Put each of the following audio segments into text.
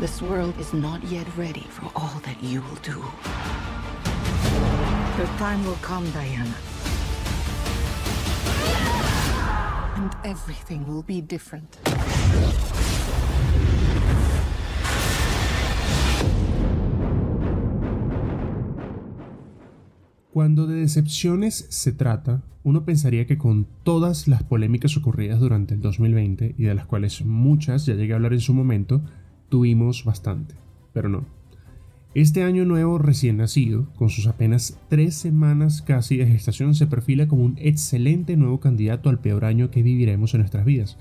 This world is not yet ready for all that you will do. Your time will come, Diana. And everything will be different. Cuando de decepciones se trata, uno pensaría que con todas las polémicas ocurridas durante el 2020, y de las cuales muchas ya llegué a hablar en su momento, tuvimos bastante. Pero no. Este año nuevo recién nacido, con sus apenas tres semanas casi de gestación, se perfila como un excelente nuevo candidato al peor año que viviremos en nuestras vidas.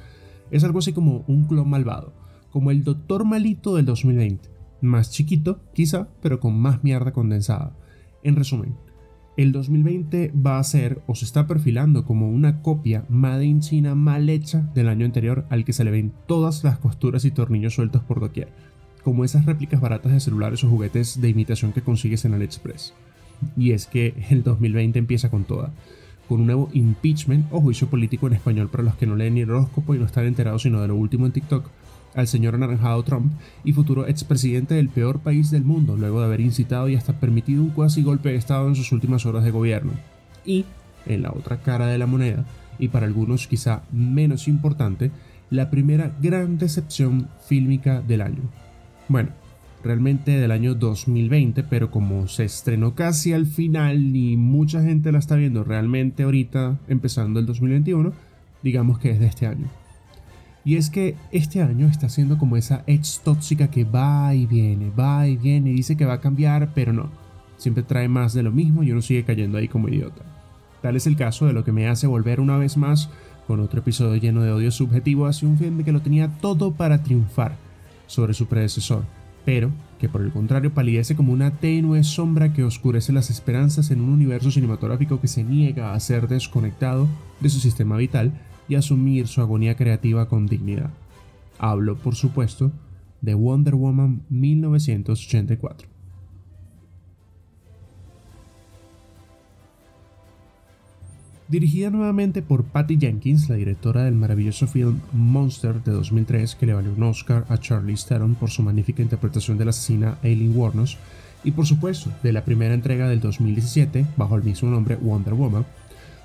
Es algo así como un clon malvado, como el doctor malito del 2020. Más chiquito, quizá, pero con más mierda condensada. En resumen, el 2020 va a ser o se está perfilando como una copia Made in China mal hecha del año anterior al que se le ven todas las costuras y tornillos sueltos por doquier, como esas réplicas baratas de celulares o juguetes de imitación que consigues en AliExpress. Y es que el 2020 empieza con toda, con un nuevo impeachment o juicio político en español para los que no leen ni el horóscopo y no están enterados sino de lo último en TikTok, al señor anaranjado Trump y futuro expresidente del peor país del mundo, luego de haber incitado y hasta permitido un cuasi golpe de Estado en sus últimas horas de gobierno. Y, en la otra cara de la moneda, y para algunos quizá menos importante, la primera gran decepción fílmica del año. Bueno, realmente del año 2020, pero como se estrenó casi al final y mucha gente la está viendo realmente ahorita, empezando el 2021, digamos que es de este año. Y es que este año está siendo como esa ex tóxica que va y viene, va y viene y dice que va a cambiar, pero no. Siempre trae más de lo mismo y uno sigue cayendo ahí como idiota. Tal es el caso de lo que me hace volver una vez más con otro episodio lleno de odio subjetivo hacia un film que lo tenía todo para triunfar sobre su predecesor, pero que por el contrario palidece como una tenue sombra que oscurece las esperanzas en un universo cinematográfico que se niega a ser desconectado de su sistema vital y asumir su agonía creativa con dignidad. Hablo, por supuesto, de Wonder Woman 1984. Dirigida nuevamente por Patty Jenkins, la directora del maravilloso film Monster de 2003, que le valió un Oscar a Charlie Theron por su magnífica interpretación de la asesina Aileen Wuornos, y por supuesto de la primera entrega del 2017 bajo el mismo nombre Wonder Woman,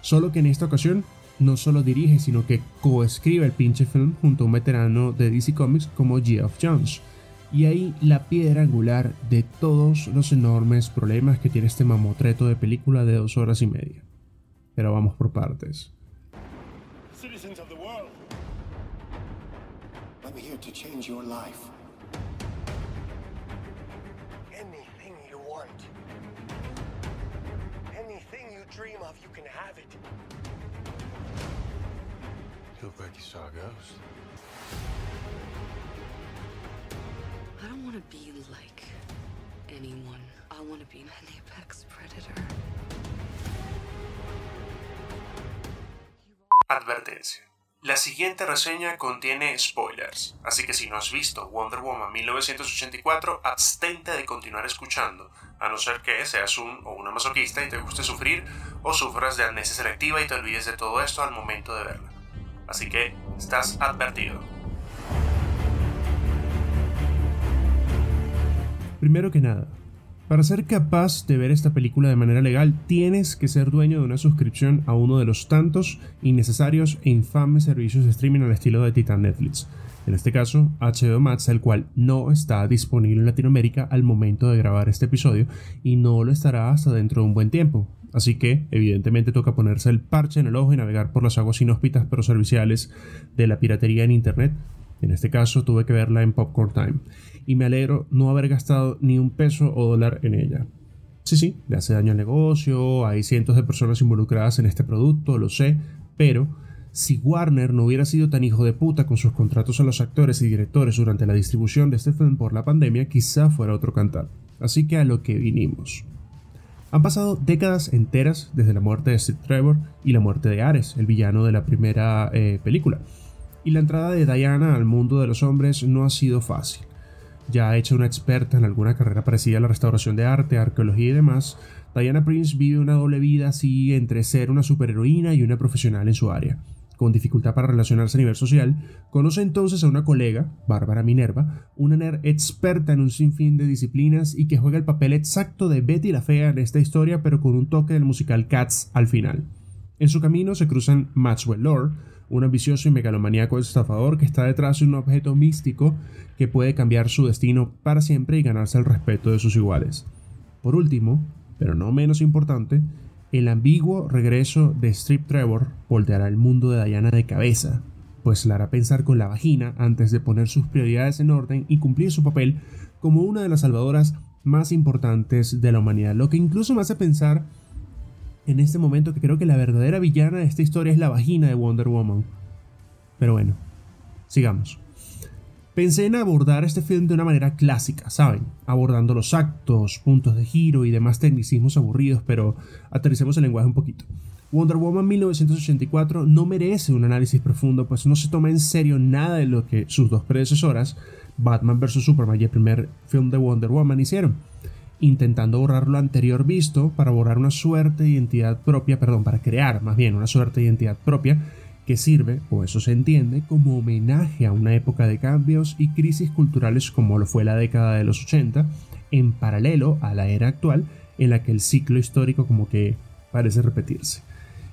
solo que en esta ocasión no solo dirige, sino que coescribe el pinche film junto a un veterano de DC Comics como Geoff Jones. Y ahí la piedra angular de todos los enormes problemas que tiene este mamotreto de película de dos horas y media. Pero vamos por partes. Citizens dream of, you can have it. Looked like you saw a ghost. I don't want to be like anyone. I want to be an apex predator. Advertencia. La siguiente reseña contiene spoilers, así que si no has visto Wonder Woman 1984, abstente de continuar escuchando, a no ser que seas un o una masoquista y te guste sufrir, o sufras de amnesia selectiva y te olvides de todo esto al momento de verla. Así que estás advertido. Primero que nada, para ser capaz de ver esta película de manera legal, tienes que ser dueño de una suscripción a uno de los tantos innecesarios e infames servicios de streaming al estilo de Titan Netflix. En este caso, HBO Max, el cual no está disponible en Latinoamérica al momento de grabar este episodio y no lo estará hasta dentro de un buen tiempo. Así que, evidentemente, toca ponerse el parche en el ojo y navegar por las aguas inhóspitas pero serviciales de la piratería en Internet. En este caso, tuve que verla en Popcorn Time y me alegro no haber gastado ni un peso o dólar en ella. Sí, sí, le hace daño al negocio, hay cientos de personas involucradas en este producto, lo sé, pero si Warner no hubiera sido tan hijo de puta con sus contratos a los actores y directores durante la distribución de este film por la pandemia, quizá fuera otro cantar. Así que a lo que vinimos. Han pasado décadas enteras desde la muerte de Steve Trevor y la muerte de Ares, el villano de la primera eh, película. Y la entrada de Diana al mundo de los hombres no ha sido fácil ya hecha una experta en alguna carrera parecida a la restauración de arte, arqueología y demás, Diana Prince vive una doble vida así entre ser una superheroína y una profesional en su área. Con dificultad para relacionarse a nivel social, conoce entonces a una colega, Bárbara Minerva, una nerd experta en un sinfín de disciplinas y que juega el papel exacto de Betty la Fea en esta historia, pero con un toque del musical Cats al final. En su camino se cruzan Maxwell Lord, un ambicioso y megalomaníaco estafador que está detrás de un objeto místico que puede cambiar su destino para siempre y ganarse el respeto de sus iguales. Por último, pero no menos importante, el ambiguo regreso de Strip Trevor volteará el mundo de Diana de cabeza, pues la hará pensar con la vagina antes de poner sus prioridades en orden y cumplir su papel como una de las salvadoras más importantes de la humanidad, lo que incluso me hace pensar en este momento que creo que la verdadera villana de esta historia es la vagina de Wonder Woman. Pero bueno, sigamos. Pensé en abordar este film de una manera clásica, ¿saben? Abordando los actos, puntos de giro y demás tecnicismos aburridos, pero aterricemos el lenguaje un poquito. Wonder Woman 1984 no merece un análisis profundo, pues no se toma en serio nada de lo que sus dos predecesoras, Batman vs. Superman y el primer film de Wonder Woman, hicieron intentando borrar lo anterior visto para borrar una suerte de identidad propia, perdón, para crear más bien una suerte de identidad propia que sirve, o eso se entiende, como homenaje a una época de cambios y crisis culturales como lo fue la década de los 80, en paralelo a la era actual en la que el ciclo histórico como que parece repetirse.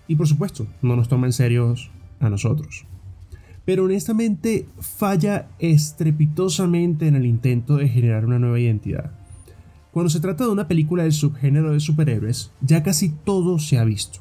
Y por supuesto, no nos toma en serio a nosotros. Pero honestamente falla estrepitosamente en el intento de generar una nueva identidad. Cuando se trata de una película del subgénero de superhéroes, ya casi todo se ha visto.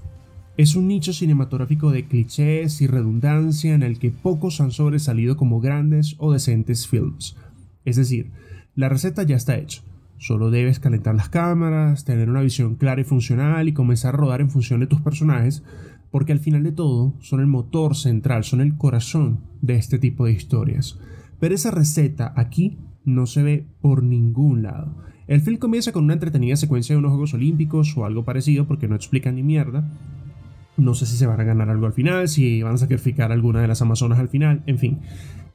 Es un nicho cinematográfico de clichés y redundancia en el que pocos han sobresalido como grandes o decentes films. Es decir, la receta ya está hecha. Solo debes calentar las cámaras, tener una visión clara y funcional y comenzar a rodar en función de tus personajes, porque al final de todo son el motor central, son el corazón de este tipo de historias. Pero esa receta aquí no se ve por ningún lado. El film comienza con una entretenida secuencia de unos Juegos Olímpicos o algo parecido porque no explican ni mierda. No sé si se van a ganar algo al final, si van a sacrificar alguna de las Amazonas al final, en fin.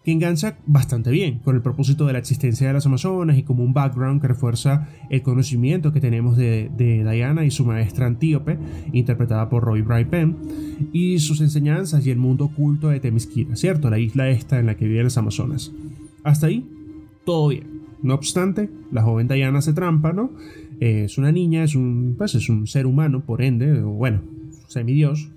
Que engancha bastante bien con el propósito de la existencia de las Amazonas y como un background que refuerza el conocimiento que tenemos de, Diana y su maestra Antíope, interpretada por Roy Bright Penn, y sus enseñanzas y el mundo oculto de Temisquira, ¿cierto? La isla esta en la que viven las Amazonas. Hasta ahí, todo bien. No obstante, la joven Diana se trampa, ¿no? es una niña, es un, pues es un ser humano, por ende, bueno, semidios.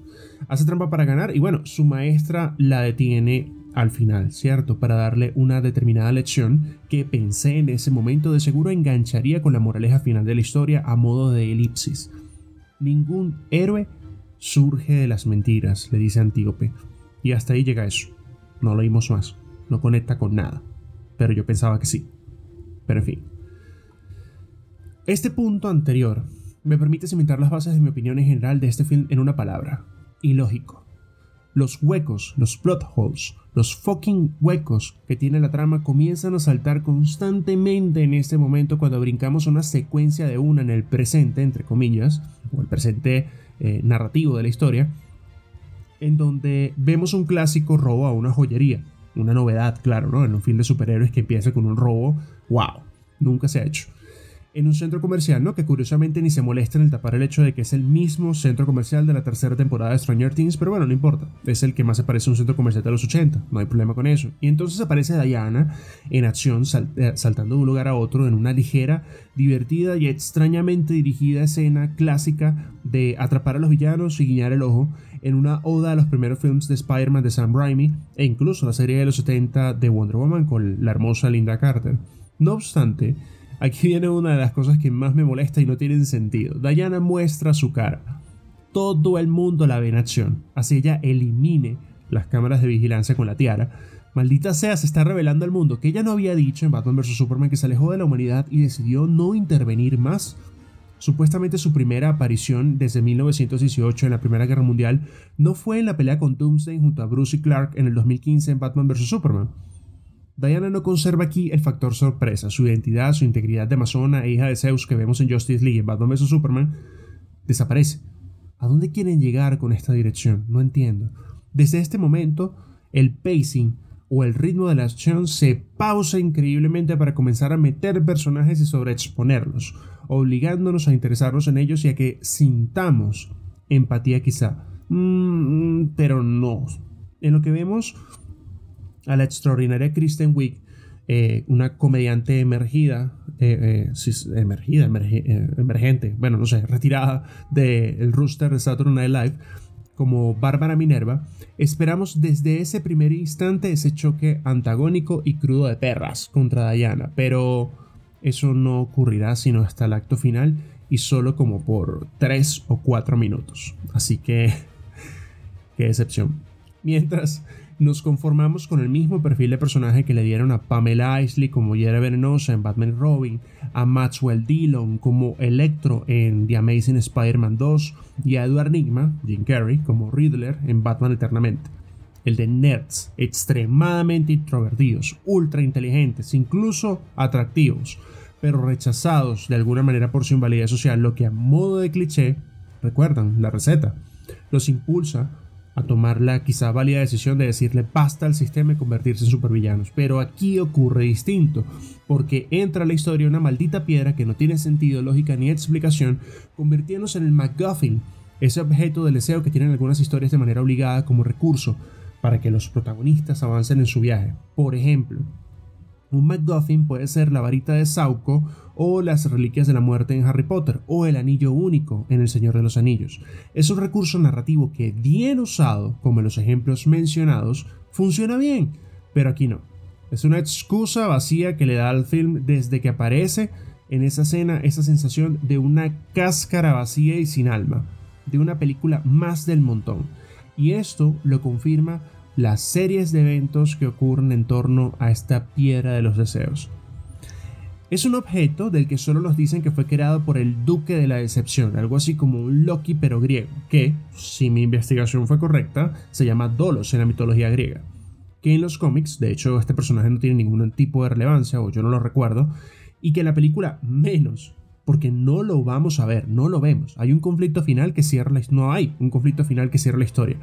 Hace trampa para ganar y bueno, su maestra la detiene al final, ¿cierto? Para darle una determinada lección que pensé en ese momento de seguro engancharía con la moraleja final de la historia a modo de elipsis. Ningún héroe surge de las mentiras, le dice Antíope. Y hasta ahí llega eso. No lo oímos más. No conecta con nada. Pero yo pensaba que sí. Pero en fin. Este punto anterior me permite cimentar las bases de mi opinión en general de este film en una palabra. Ilógico. Los huecos, los plot holes, los fucking huecos que tiene la trama comienzan a saltar constantemente en este momento cuando brincamos una secuencia de una en el presente, entre comillas, o el presente eh, narrativo de la historia, en donde vemos un clásico robo a una joyería. Una novedad, claro, ¿no? En un film de superhéroes que empieza con un robo, wow, nunca se ha hecho en un centro comercial, ¿no? Que curiosamente ni se molesta en el tapar el hecho de que es el mismo centro comercial de la tercera temporada de Stranger Things, pero bueno, no importa. Es el que más se parece a un centro comercial de los 80, no hay problema con eso. Y entonces aparece Diana en acción, eh, saltando de un lugar a otro en una ligera, divertida y extrañamente dirigida escena clásica de atrapar a los villanos y guiñar el ojo en una oda a los primeros films de Spider-Man de Sam Raimi e incluso la serie de los 70 de Wonder Woman con la hermosa Linda Carter. No obstante, Aquí viene una de las cosas que más me molesta y no tienen sentido. Diana muestra su cara. Todo el mundo la ve en acción. Así ella elimine las cámaras de vigilancia con la tiara. Maldita sea, se está revelando al mundo que ella no había dicho en Batman vs. Superman que se alejó de la humanidad y decidió no intervenir más. Supuestamente su primera aparición desde 1918 en la Primera Guerra Mundial no fue en la pelea con Doomsday junto a Bruce y Clark en el 2015 en Batman vs. Superman Diana no conserva aquí el factor sorpresa, su identidad, su integridad de amazona e hija de Zeus que vemos en Justice League Batman vs Superman, desaparece. ¿A dónde quieren llegar con esta dirección? No entiendo. Desde este momento, el pacing o el ritmo de la acción se pausa increíblemente para comenzar a meter personajes y sobreexponerlos, obligándonos a interesarnos en ellos y a que sintamos empatía quizá. Mm, pero no. En lo que vemos a la extraordinaria Kristen Wiig, eh, una comediante emergida, eh, eh, emergida, emergente, bueno, no sé, retirada del rooster de Saturday Night Live, como Bárbara Minerva, esperamos desde ese primer instante ese choque antagónico y crudo de perras contra Diana, pero eso no ocurrirá sino hasta el acto final y solo como por 3 o 4 minutos. Así que, qué decepción. Mientras, nos conformamos con el mismo perfil de personaje que le dieron a Pamela Isley como Yera Venenosa en Batman Robin, a Maxwell Dillon como Electro en The Amazing Spider-Man 2 y a Edward Nigma, Jim Carrey, como Riddler en Batman Eternamente. El de nerds, extremadamente introvertidos, ultra inteligentes, incluso atractivos, pero rechazados de alguna manera por su invalidez social, lo que a modo de cliché, recuerdan la receta, los impulsa a tomar la quizá válida decisión de decirle basta al sistema y convertirse en supervillanos. Pero aquí ocurre distinto, porque entra a la historia una maldita piedra que no tiene sentido, lógica ni explicación, convirtiéndose en el MacGuffin, ese objeto del deseo que tienen algunas historias de manera obligada como recurso para que los protagonistas avancen en su viaje. Por ejemplo, un MacGuffin puede ser la varita de Sauco o las reliquias de la muerte en Harry Potter o el anillo único en El Señor de los Anillos. Es un recurso narrativo que bien usado, como en los ejemplos mencionados, funciona bien, pero aquí no. Es una excusa vacía que le da al film desde que aparece en esa escena esa sensación de una cáscara vacía y sin alma, de una película más del montón. Y esto lo confirma las series de eventos que ocurren en torno a esta piedra de los deseos. Es un objeto del que solo nos dicen que fue creado por el duque de la decepción, algo así como un Loki pero griego, que, si mi investigación fue correcta, se llama Dolos en la mitología griega. Que en los cómics, de hecho este personaje no tiene ningún tipo de relevancia, o yo no lo recuerdo, y que en la película menos, porque no lo vamos a ver, no lo vemos. Hay un conflicto final que cierra la no hay un conflicto final que cierra la historia.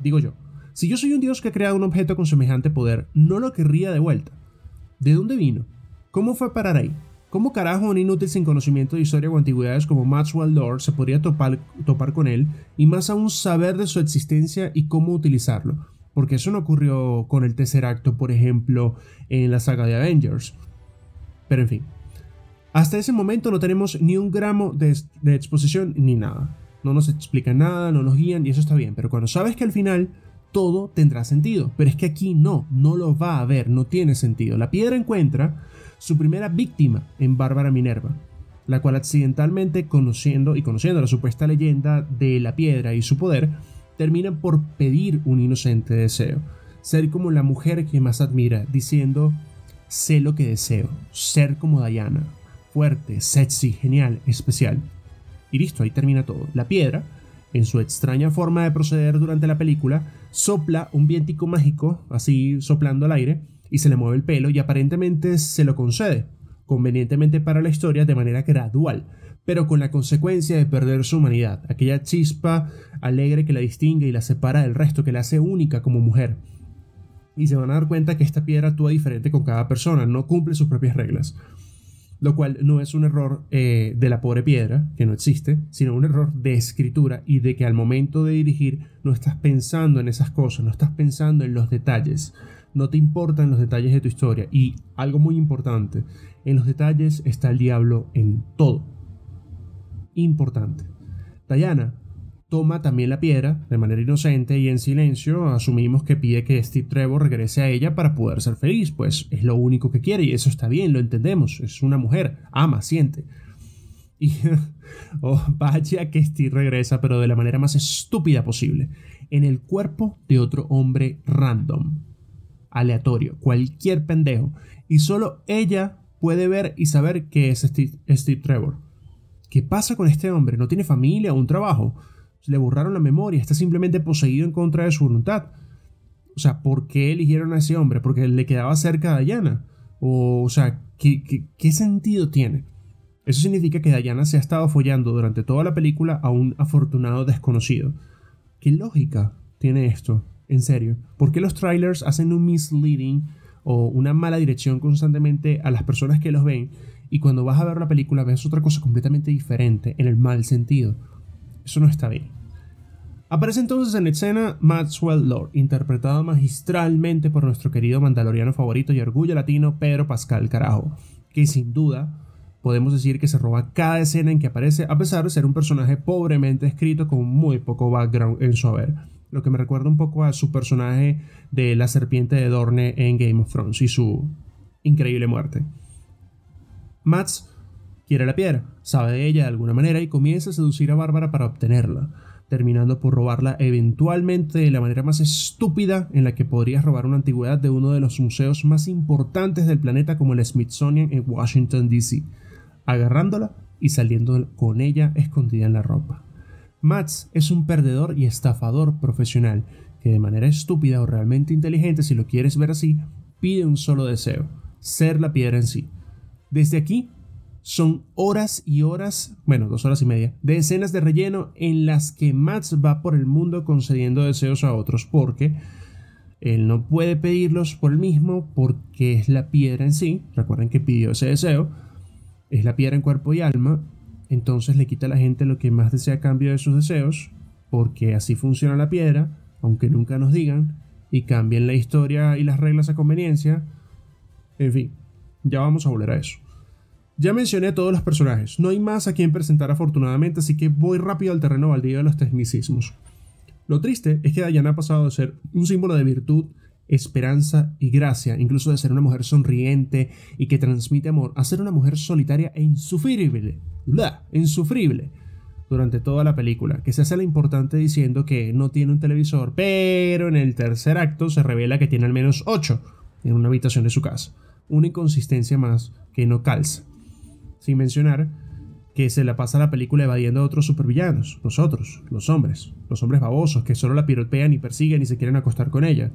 Digo yo, si yo soy un dios que ha creado un objeto con semejante poder, no lo querría de vuelta. ¿De dónde vino? ¿Cómo fue parar ahí? ¿Cómo carajo un inútil sin conocimiento de historia o antigüedades como Maxwell Lord se podría topar, con él y más aún saber de su existencia y cómo utilizarlo? Porque eso no ocurrió con el tercer acto, por ejemplo, en la saga de Avengers. Pero en fin, hasta ese momento no tenemos ni un gramo de, de exposición ni nada. No nos explican nada, no nos guían y eso está bien, pero cuando sabes que al final todo tendrá sentido. Pero es que aquí no, no lo va a haber, no tiene sentido. La piedra encuentra su primera víctima en Bárbara Minerva, la cual accidentalmente conociendo y conociendo la supuesta leyenda de la piedra y su poder, termina por pedir un inocente deseo, ser como la mujer que más admira, diciendo, sé lo que deseo, ser como Diana, fuerte, sexy, genial, especial. Y listo, ahí termina todo. La piedra, en su extraña forma de proceder durante la película, sopla un vientico mágico, así soplando al aire, y se le mueve el pelo y aparentemente se lo concede, convenientemente para la historia de manera gradual, pero con la consecuencia de perder su humanidad, aquella chispa alegre que la distingue y la separa del resto, que la hace única como mujer. Y se van a dar cuenta que esta piedra actúa diferente con cada persona, no cumple sus propias reglas. Lo cual no es un error eh, de la pobre piedra, que no existe, sino un error de escritura y de que al momento de dirigir no estás pensando en esas cosas, no estás pensando en los detalles, no te importan los detalles de tu historia. Y algo muy importante, en los detalles está el diablo en todo importante. Diana toma también la piedra de manera inocente y en silencio asumimos que pide que Steve Trevor regrese a ella para poder ser feliz, pues es lo único que quiere y eso está bien, lo entendemos, es una mujer, ama, siente. Y oh, vaya que Steve regresa, pero de la manera más estúpida posible, en el cuerpo de otro hombre random, aleatorio, cualquier pendejo, y solo ella puede ver y saber que es Steve Trevor. ¿Qué pasa con este hombre? ¿No tiene familia o un trabajo? Le borraron la memoria, está simplemente poseído en contra de su voluntad. O sea, ¿por qué eligieron a ese hombre? ¿Porque le quedaba cerca a Diana? O, o sea, ¿qué, sentido tiene? Eso significa que Diana se ha estado follando durante toda la película a un afortunado desconocido. ¿Qué lógica tiene esto? En serio. ¿Por qué los trailers hacen un misleading o una mala dirección constantemente a las personas que los ven y cuando vas a ver la película ves otra cosa completamente diferente en el mal sentido. Eso no está bien. Aparece entonces en escena Maxwell Lord, interpretado magistralmente por nuestro querido mandaloriano favorito y orgullo latino Pedro Pascal Carajo, que sin duda podemos decir que se roba cada escena en que aparece a pesar de ser un personaje pobremente escrito con muy poco background en su haber, lo que me recuerda un poco a su personaje de la serpiente de Dorne en Game of Thrones y su increíble muerte. Mats quiere la piedra, sabe de ella de alguna manera y comienza a seducir a Bárbara para obtenerla, terminando por robarla eventualmente de la manera más estúpida en la que podrías robar una antigüedad de uno de los museos más importantes del planeta como el Smithsonian en Washington, D.C., agarrándola y saliendo con ella escondida en la ropa. Mats es un perdedor y estafador profesional que de manera estúpida o realmente inteligente, si lo quieres ver así, pide un solo deseo, ser la piedra en sí desde aquí son horas y horas, bueno, dos horas y media, de escenas de relleno en las que Max va por el mundo concediendo deseos a otros porque él no puede pedirlos por él mismo porque es la piedra en sí, recuerden que pidió ese deseo, es la piedra en cuerpo y alma, entonces le quita a la gente lo que más desea a cambio de sus deseos, porque así funciona la piedra, aunque nunca nos digan, y cambien la historia y las reglas a conveniencia, en fin, ya vamos a volver a eso. Ya mencioné todos los personajes, no hay más a quien presentar afortunadamente, así que voy rápido al terreno baldío de los tecnicismos. Lo triste es que Diana ha pasado de ser un símbolo de virtud, esperanza y gracia, incluso de ser una mujer sonriente y que transmite amor, a ser una mujer solitaria e insufrible, insufrible, durante toda la película, que se hace la importante diciendo que no tiene un televisor, pero en el tercer acto se revela que tiene al menos 8 en una habitación de su casa. Una inconsistencia más que no calza sin mencionar que se la pasa la película evadiendo a otros supervillanos, nosotros, los hombres, los hombres babosos que solo la piropean y persiguen y se quieren acostar con ella.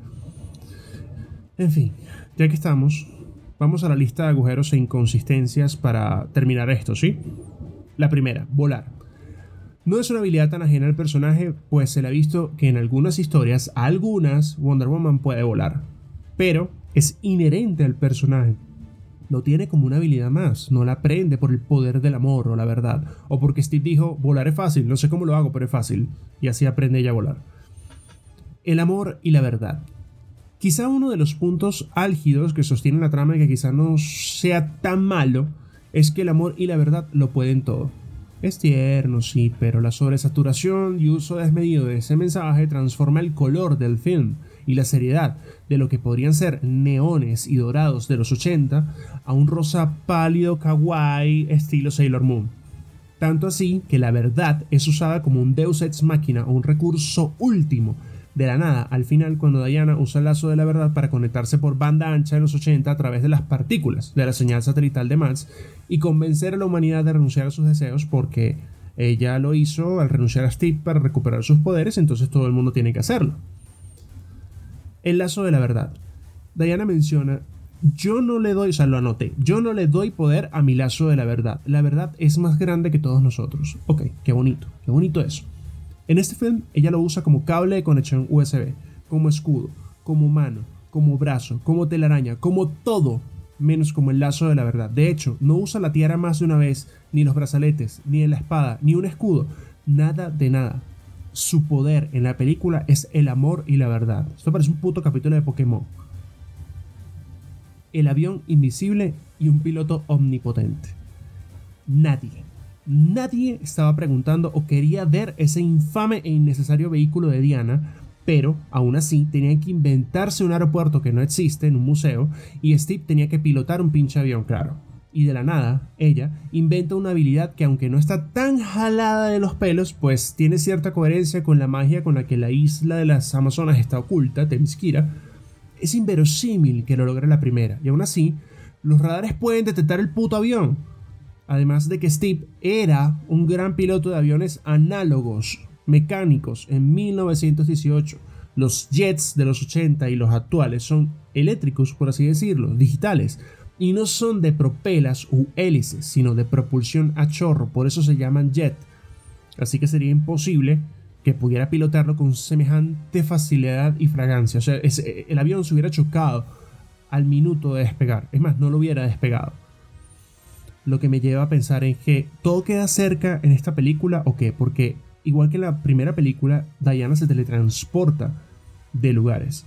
En fin, ya que estamos, vamos a la lista de agujeros e inconsistencias para terminar esto, ¿sí? La primera, volar. No es una habilidad tan ajena al personaje, pues se le ha visto que en algunas historias, algunas, Wonder Woman puede volar, pero es inherente al personaje lo tiene como una habilidad más, no la aprende por el poder del amor o la verdad, o porque Steve dijo, volar es fácil, no sé cómo lo hago, pero es fácil, y así aprende ella a volar. El amor y la verdad. Quizá uno de los puntos álgidos que sostienen la trama y que quizá no sea tan malo es que el amor y la verdad lo pueden todo. Es tierno, sí, pero la sobresaturación y uso desmedido de ese mensaje transforma el color del film y la seriedad de lo que podrían ser neones y dorados de los 80 a un rosa pálido kawaii estilo Sailor Moon. Tanto así que la verdad es usada como un deus ex machina o un recurso último de la nada al final cuando Diana usa el lazo de la verdad para conectarse por banda ancha en los 80 a través de las partículas de la señal satelital de Max y convencer a la humanidad de renunciar a sus deseos porque ella lo hizo al renunciar a Steve para recuperar sus poderes, entonces todo el mundo tiene que hacerlo. El lazo de la verdad. Diana menciona yo no le doy, o sea, lo anoté, yo no le doy poder a mi lazo de la verdad. La verdad es más grande que todos nosotros. Ok, qué bonito, qué bonito eso. En este film, ella lo usa como cable de conexión USB, como escudo, como mano, como brazo, como telaraña, como todo, menos como el lazo de la verdad. De hecho, no usa la tiara más de una vez, ni los brazaletes, ni la espada, ni un escudo, nada de nada. Su poder en la película es el amor y la verdad. Esto parece un puto capítulo de Pokémon el avión invisible y un piloto omnipotente. Nadie, nadie estaba preguntando o quería ver ese infame e innecesario vehículo de Diana, pero aún así tenían que inventarse un aeropuerto que no existe en un museo y Steve tenía que pilotar un pinche avión, claro. Y de la nada, ella inventa una habilidad que aunque no está tan jalada de los pelos, pues tiene cierta coherencia con la magia con la que la isla de las Amazonas está oculta, Themyscira, es inverosímil que lo logre la primera, y aún así, los radares pueden detectar el puto avión. Además de que Steve era un gran piloto de aviones análogos, mecánicos, en 1918. Los jets de los 80 y los actuales son eléctricos, por así decirlo, digitales, y no son de propelas u hélices, sino de propulsión a chorro, por eso se llaman jet. Así que sería imposible que pudiera pilotarlo con semejante facilidad y fragancia. O sea, el avión se hubiera chocado al minuto de despegar. Es más, no lo hubiera despegado. Lo que me lleva a pensar en que todo queda cerca en esta película o qué, porque igual que en la primera película, Diana se teletransporta de lugares.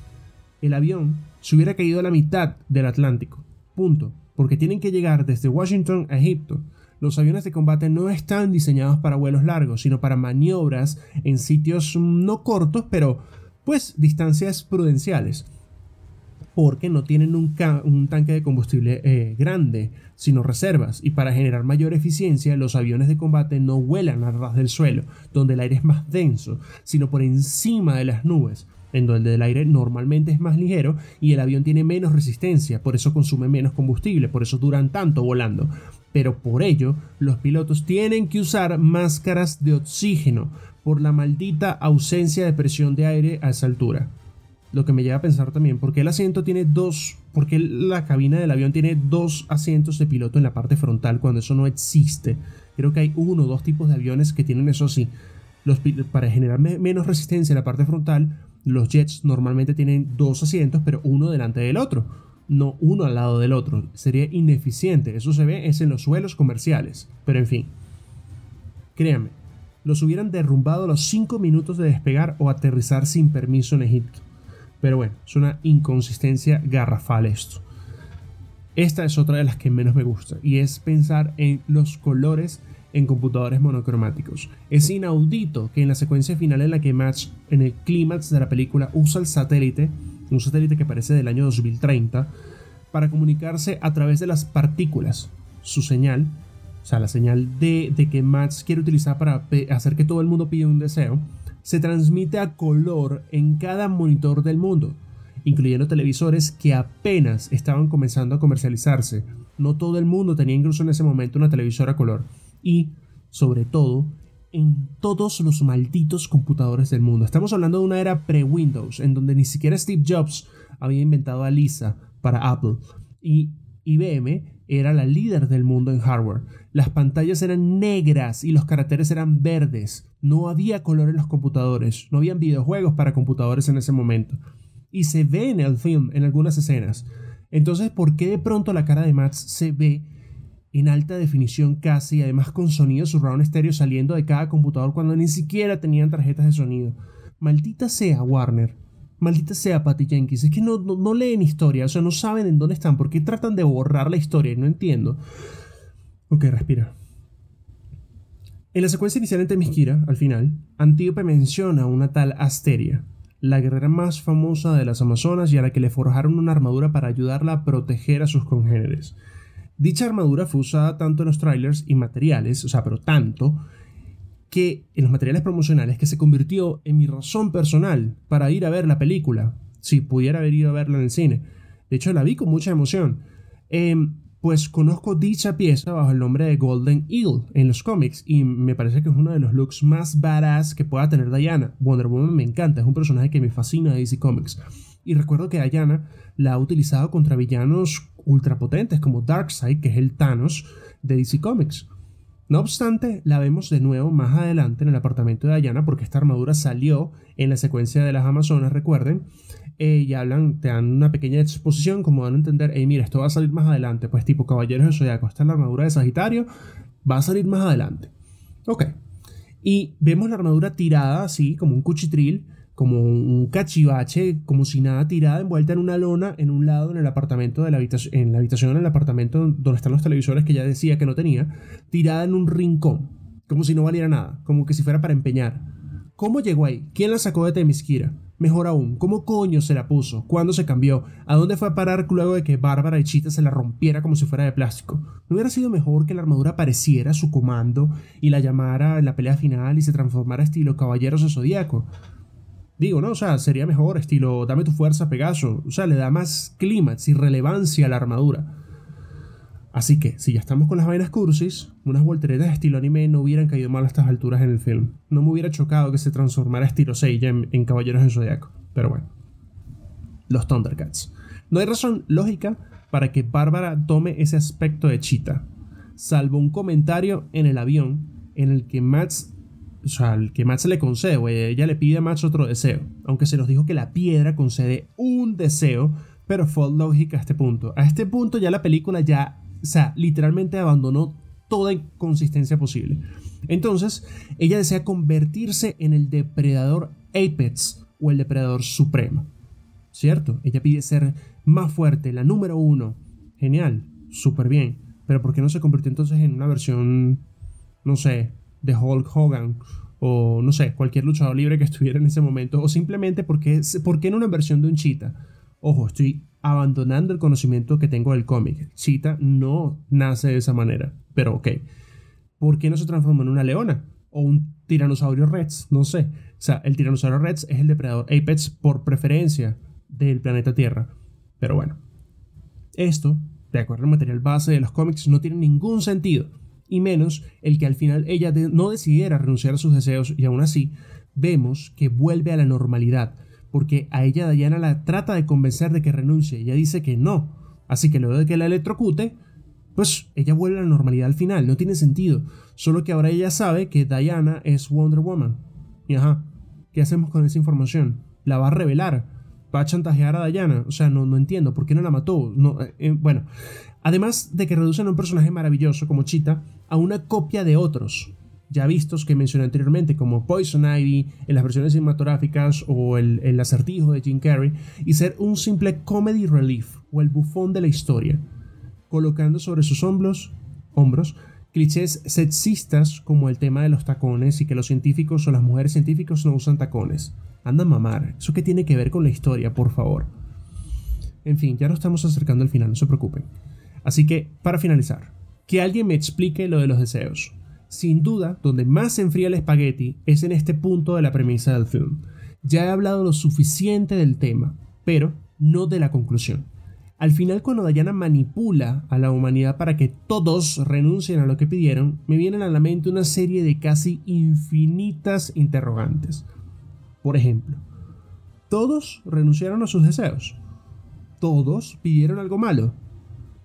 El avión se hubiera caído a la mitad del Atlántico. Punto. Porque tienen que llegar desde Washington a Egipto los aviones de combate no están diseñados para vuelos largos, sino para maniobras en sitios no cortos, pero pues distancias prudenciales. Porque no tienen un, tanque de combustible eh, grande, sino reservas. Y para generar mayor eficiencia, los aviones de combate no vuelan a ras del suelo, donde el aire es más denso, sino por encima de las nubes en donde el aire normalmente es más ligero y el avión tiene menos resistencia, por eso consume menos combustible, por eso duran tanto volando pero por ello los pilotos tienen que usar máscaras de oxígeno por la maldita ausencia de presión de aire a esa altura. Lo que me lleva a pensar también por qué el asiento tiene dos, por qué la cabina del avión tiene dos asientos de piloto en la parte frontal cuando eso no existe. Creo que hay uno o dos tipos de aviones que tienen eso así. Los, para generar menos resistencia en la parte frontal, los jets normalmente tienen dos asientos, pero uno delante del otro no uno al lado del otro. Sería ineficiente. Eso se ve es en los suelos comerciales. Pero en fin. Créanme, los hubieran derrumbado a los 5 minutos de despegar o aterrizar sin permiso en Egipto. Pero bueno, es una inconsistencia garrafal esto. Esta es otra de las que menos me gusta y es pensar en los colores en computadores monocromáticos. Es inaudito que en la secuencia final en la que Match en el clímax de la película usa el satélite un satélite que parece del año 2030, para comunicarse a través de las partículas. Su señal, o sea, la señal de, que Max quiere utilizar para hacer que todo el mundo pida un deseo, se transmite a color en cada monitor del mundo, incluyendo televisores que apenas estaban comenzando a comercializarse. No todo el mundo tenía incluso en ese momento una televisora a color. Y, sobre todo, en todos los malditos computadores del mundo. Estamos hablando de una era pre-Windows, en donde ni siquiera Steve Jobs había inventado a Lisa para Apple. Y IBM era la líder del mundo en hardware. Las pantallas eran negras y los caracteres eran verdes. No había color en los computadores. No habían videojuegos para computadores en ese momento. Y se ve en el film, en algunas escenas. Entonces, ¿por qué de pronto la cara de Max se ve en alta definición casi, además con sonido surround estéreo saliendo de cada computador cuando ni siquiera tenían tarjetas de sonido. Maldita sea Warner. Maldita sea Patty Jenkins. Es que no, no, leen historia, o sea, no saben en dónde están. ¿Por qué tratan de borrar la historia? No entiendo. Ok, respira. En la secuencia inicial en Temisquira, al final, Antíope menciona a una tal Asteria, la guerrera más famosa de las Amazonas y a la que le forjaron una armadura para ayudarla a proteger a sus congéneres. Dicha armadura fue usada tanto en los trailers y materiales, o sea, pero tanto, que en los materiales promocionales que se convirtió en mi razón personal para ir a ver la película, si pudiera haber ido a verla en el cine. De hecho, la vi con mucha emoción. Em, pues conozco dicha pieza bajo el nombre de Golden Eagle en los cómics y me parece que es uno de los looks más badass que pueda tener Diana. Wonder Woman me encanta, es un personaje que me fascina de DC Comics. Y recuerdo que Diana la ha utilizado contra villanos ultrapotentes como Darkseid, que es el Thanos de DC Comics. No obstante, la vemos de nuevo más adelante en el apartamento de Diana porque esta armadura salió en la secuencia de las Amazonas, recuerden, eh, y hablan, te dan una pequeña exposición como dan a entender, hey, mira, esto va a salir más adelante, pues tipo Caballeros de Zodiaco, esta es la armadura de Sagitario, va a salir más adelante. Ok. Y vemos la armadura tirada así, como un cuchitril, como un cachivache, como si nada tirada, envuelta en una lona en un lado en el apartamento de la habitación, en la habitación en el apartamento donde están los televisores que ya decía que no tenía, tirada en un rincón, como si no valiera nada, como que si fuera para empeñar. ¿Cómo llegó ahí? ¿Quién la sacó de Temisquira? Mejor aún, ¿cómo coño se la puso? ¿Cuándo se cambió? ¿A dónde fue a parar luego de que Bárbara y Chita se la rompiera como si fuera de plástico? ¿No hubiera sido mejor que la armadura pareciera su comando y la llamara en la pelea final y se transformara estilo Caballeros de Zodíaco? Digo, ¿no? O sea, sería mejor, estilo, dame tu fuerza, Pegaso. O sea, le da más clímax y relevancia a la armadura. Así que, si ya estamos con las vainas cursis, unas volteretas de estilo anime no hubieran caído mal a estas alturas en el film. No me hubiera chocado que se transformara estilo Seiya en, Caballeros del Zodiaco. Pero bueno. Los Thundercats. No hay razón lógica para que Bárbara tome ese aspecto de Cheetah, salvo un comentario en el avión en el que Max o sea, el que Max le concede, güey, ella le pide a Max otro deseo. Aunque se nos dijo que la piedra concede un deseo, pero fue lógica a este punto. A este punto ya la película ya, o sea, literalmente abandonó toda consistencia posible. Entonces, ella desea convertirse en el depredador Apex o el depredador supremo. ¿Cierto? Ella pide ser más fuerte, la número uno. Genial, súper bien. Pero ¿por qué no se convirtió entonces en una versión, no sé, de Hulk Hogan o no sé, cualquier luchador libre que estuviera en ese momento, o simplemente porque, porque en una versión de un Cheetah. Ojo, estoy abandonando el conocimiento que tengo del cómic. Cheetah no nace de esa manera, pero ok. ¿Por qué no se transforma en una leona? O un tiranosaurio Rex, no sé. O sea, el tiranosaurio Rex es el depredador Apex por preferencia del planeta Tierra. Pero bueno, esto, de acuerdo al material base de los cómics, no tiene ningún sentido y menos el que al final ella no decidiera renunciar a sus deseos y aún así vemos que vuelve a la normalidad, porque a ella Diana la trata de convencer de que renuncie, ella dice que no, así que luego de que la electrocute, pues ella vuelve a la normalidad al final, no tiene sentido, solo que ahora ella sabe que Diana es Wonder Woman. Y ajá, ¿qué hacemos con esa información? ¿La va a revelar? ¿Va a chantajear a Diana? O sea, no, no entiendo, ¿por qué no la mató? No, eh, eh, bueno, Además de que reducen a un personaje maravilloso como Cheetah a una copia de otros, ya vistos que mencioné anteriormente, como Poison Ivy en las versiones cinematográficas o el, acertijo de Jim Carrey, y ser un simple comedy relief o el bufón de la historia, colocando sobre sus hombros, hombros clichés sexistas como el tema de los tacones y que los científicos o las mujeres científicos no usan tacones. Anda a mamar, ¿eso qué tiene que ver con la historia, por favor? En fin, ya nos estamos acercando al final, no se preocupen. Así que, para finalizar, que alguien me explique lo de los deseos. Sin duda, donde más se enfría el espagueti es en este punto de la premisa del film. Ya he hablado lo suficiente del tema, pero no de la conclusión. Al final, cuando Diana manipula a la humanidad para que todos renuncien a lo que pidieron, me vienen a la mente una serie de casi infinitas interrogantes. Por ejemplo, ¿todos renunciaron a sus deseos? ¿Todos pidieron algo malo?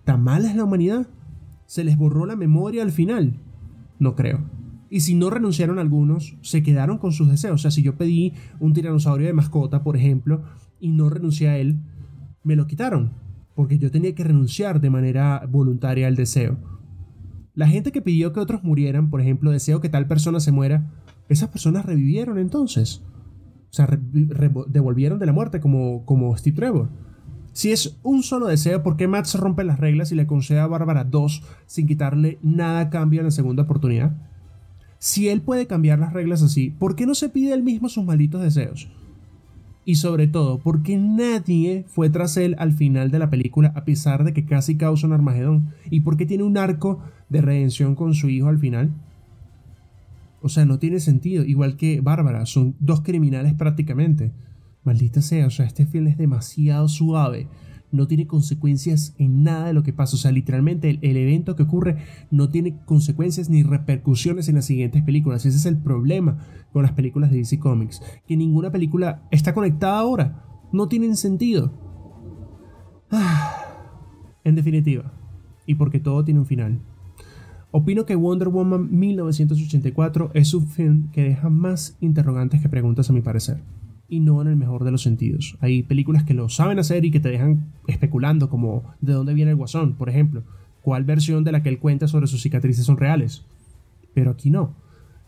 ¿Tan mala es la humanidad? ¿Se les borró la memoria al final? No creo. Y si no renunciaron algunos, se quedaron con sus deseos. O sea, si yo pedí un tiranosaurio de mascota, por ejemplo, y no renuncié a él, me lo quitaron. Porque yo tenía que renunciar de manera voluntaria al deseo. La gente que pidió que otros murieran, por ejemplo, deseo que tal persona se muera, esas personas revivieron entonces. O sea, devolvieron de la muerte como, como Steve Trevor. Si es un solo deseo, ¿por qué Max rompe las reglas y le concede a Bárbara dos sin quitarle nada a cambio en la segunda oportunidad? Si él puede cambiar las reglas así, ¿por qué no se pide él mismo sus malditos deseos? Y sobre todo, ¿por qué nadie fue tras él al final de la película a pesar de que casi causa un Armagedón? ¿Y por qué tiene un arco de redención con su hijo al final? O sea, no tiene sentido. Igual que Bárbara, son dos criminales prácticamente. Maldita sea, o sea, este film es demasiado suave. No tiene consecuencias en nada de lo que pasa. O sea, literalmente el, evento que ocurre no tiene consecuencias ni repercusiones en las siguientes películas. Ese es el problema con las películas de DC Comics. Que ninguna película está conectada ahora. no tienen sentido. En definitiva, y porque todo tiene un final. Opino que Wonder Woman 1984 es un film que deja más interrogantes que preguntas a mi parecer, y no en el mejor de los sentidos. Hay películas que lo saben hacer y que te dejan especulando como de dónde viene el guasón, por ejemplo, cuál versión de la que él cuenta sobre sus cicatrices son reales. Pero aquí no.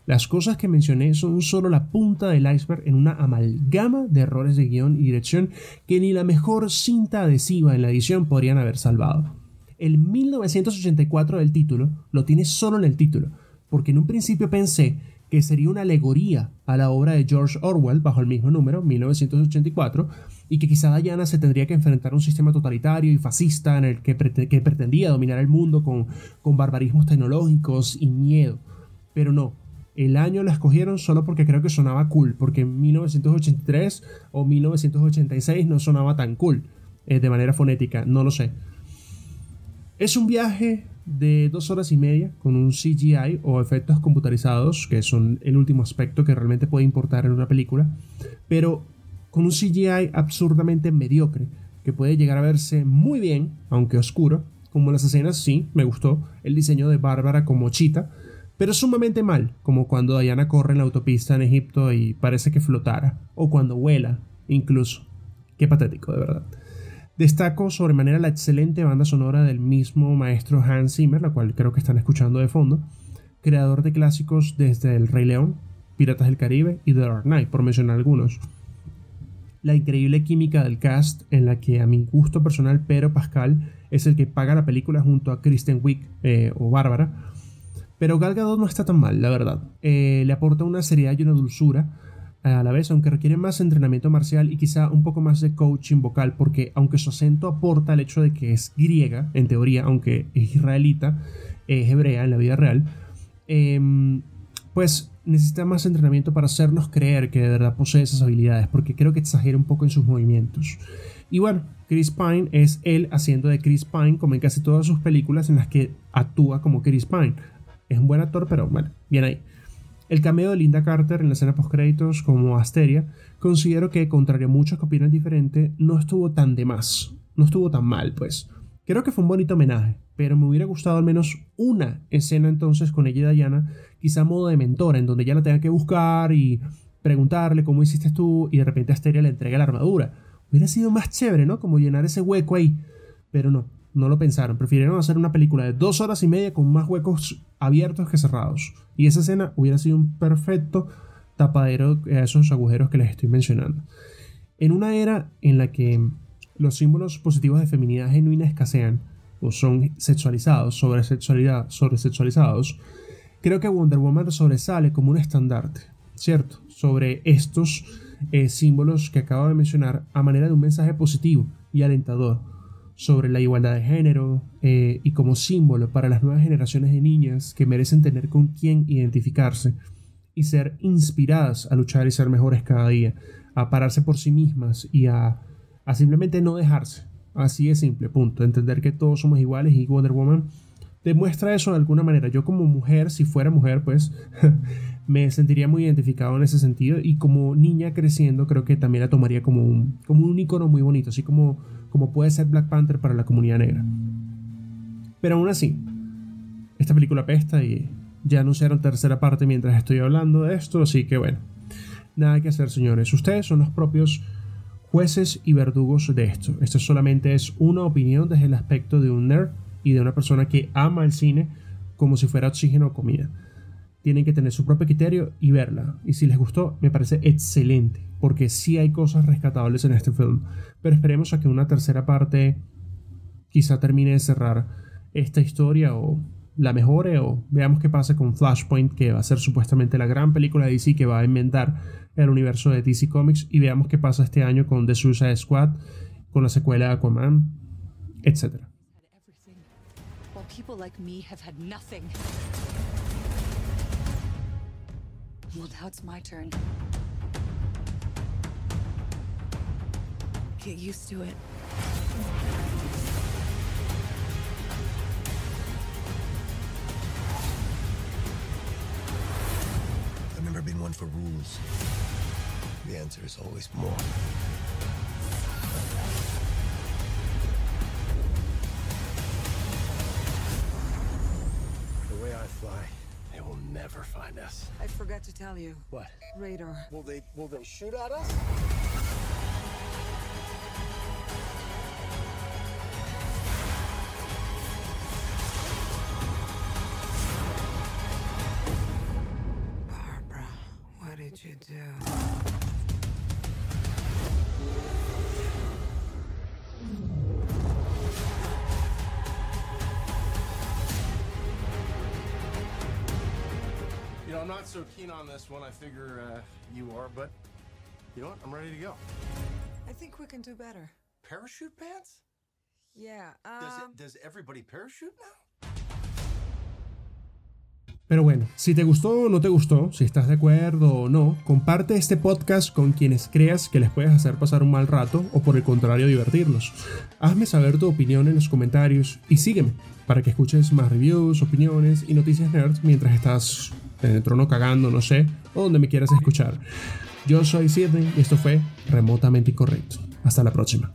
Las cosas que mencioné son solo la punta del iceberg en una amalgama de errores de guion y dirección que ni la mejor cinta adhesiva en la edición podrían haber salvado. El 1984 del título lo tiene solo en el título, porque en un principio pensé que sería una alegoría a la obra de George Orwell bajo el mismo número, 1984, y que quizá Diana se tendría que enfrentar a un sistema totalitario y fascista en el que, que pretendía dominar el mundo con, con barbarismos tecnológicos y miedo. Pero no, el año la escogieron solo porque creo que sonaba cool, porque en 1983 o 1986 no sonaba tan cool eh, de manera fonética, no lo sé. Es un viaje de dos horas y media con un CGI o efectos computarizados, que son el último aspecto que realmente puede importar en una película, pero con un CGI absurdamente mediocre, que puede llegar a verse muy bien, aunque oscuro, como las escenas sí, me gustó, el diseño de Bárbara como Chita, pero sumamente mal, como cuando Diana corre en la autopista en Egipto y parece que flotara, o cuando vuela, incluso. Qué patético, de verdad. Destaco sobremanera la excelente banda sonora del mismo maestro Hans Zimmer, la cual creo que están escuchando de fondo, creador de clásicos desde El Rey León, Piratas del Caribe y The Dark Knight, por mencionar algunos. La increíble química del cast, en la que a mi gusto personal Pedro Pascal es el que paga la película junto a Kristen Wiig eh, o Bárbara, pero Gal Gadot no está tan mal, la verdad. Eh, le aporta una seriedad y una dulzura a la vez, aunque requiere más entrenamiento marcial y quizá un poco más de coaching vocal, porque aunque su acento aporta el hecho de que es griega, en teoría, aunque es israelita, es hebrea en la vida real, em, pues necesita más entrenamiento para hacernos creer que de verdad posee esas habilidades, porque creo que exagera un poco en sus movimientos. Y bueno, Chris Pine es él haciendo de Chris Pine como en casi todas sus películas en las que actúa como Chris Pine. Es un buen actor, pero bueno, bien ahí. El cameo de Linda Carter en la escena post-créditos como Asteria, considero que, contrario a muchos que opinan diferente, no estuvo tan de más. No estuvo tan mal, pues. Creo que fue un bonito homenaje, pero me hubiera gustado al menos una escena entonces con ella y Diana, quizá a modo de mentora, en donde ella la tenga que buscar y preguntarle cómo hiciste tú y de repente Asteria le entrega la armadura. Hubiera sido más chévere, ¿no? Como llenar ese hueco ahí. Pero no, no lo pensaron. Prefirieron hacer una película de dos horas y media con más huecos abiertos que cerrados. Y esa escena hubiera sido un perfecto tapadero a esos agujeros que les estoy mencionando. En una era en la que los símbolos positivos de feminidad genuina escasean o son sexualizados, sobre sexualidad, sobre sexualizados, creo que Wonder Woman sobresale como un estandarte, ¿cierto? Sobre estos eh, símbolos que acabo de mencionar a manera de un mensaje positivo y alentador sobre la igualdad de género eh, y como símbolo para las nuevas generaciones de niñas que merecen tener con quién identificarse y ser inspiradas a luchar y ser mejores cada día, a pararse por sí mismas y a, a simplemente no dejarse. Así es simple, punto. Entender que todos somos iguales y Wonder Woman demuestra eso de alguna manera. Yo como mujer, si fuera mujer, pues me sentiría muy identificado en ese sentido y como niña creciendo creo que también la tomaría como un, como un icono muy bonito, así como como puede ser Black Panther para la comunidad negra. Pero aún así, esta película pesta y ya anunciaron tercera parte mientras estoy hablando de esto, así que bueno, nada que hacer señores, ustedes son los propios jueces y verdugos de esto. Esto solamente es una opinión desde el aspecto de un nerd y de una persona que ama el cine como si fuera oxígeno o comida. Tienen que tener su propio criterio y verla. Y si les gustó, me parece excelente porque sí hay cosas rescatables en este film, pero esperemos a que una tercera parte quizá termine de cerrar esta historia o la mejore o veamos qué pasa con Flashpoint, que va a ser supuestamente la gran película de DC que va a inventar el universo de DC Comics y veamos qué pasa este año con The Suicide Squad, con la secuela de Aquaman, etc. Get used to it. I've never been one for rules. The answer is always more. Never find us. I forgot to tell you. What? Radar. Will they will they shoot at us? Barbara, what did you do? Know, I'm not so keen on this one. I figure uh, you are, but you know what? I'm ready to go. I think we can do better. Parachute pants? Yeah, Does um, it, does everybody parachute now? Pero bueno, si te gustó o no te gustó, si estás de acuerdo o no, comparte este podcast con quienes creas que les puedes hacer pasar un mal rato o por el contrario divertirlos. Hazme saber tu opinión en los comentarios y sígueme para que escuches más reviews, opiniones y noticias nerds mientras estás en el trono cagando, no sé, o donde me quieras escuchar. Yo soy Sidney y esto fue Remotamente Incorrecto. Hasta la próxima.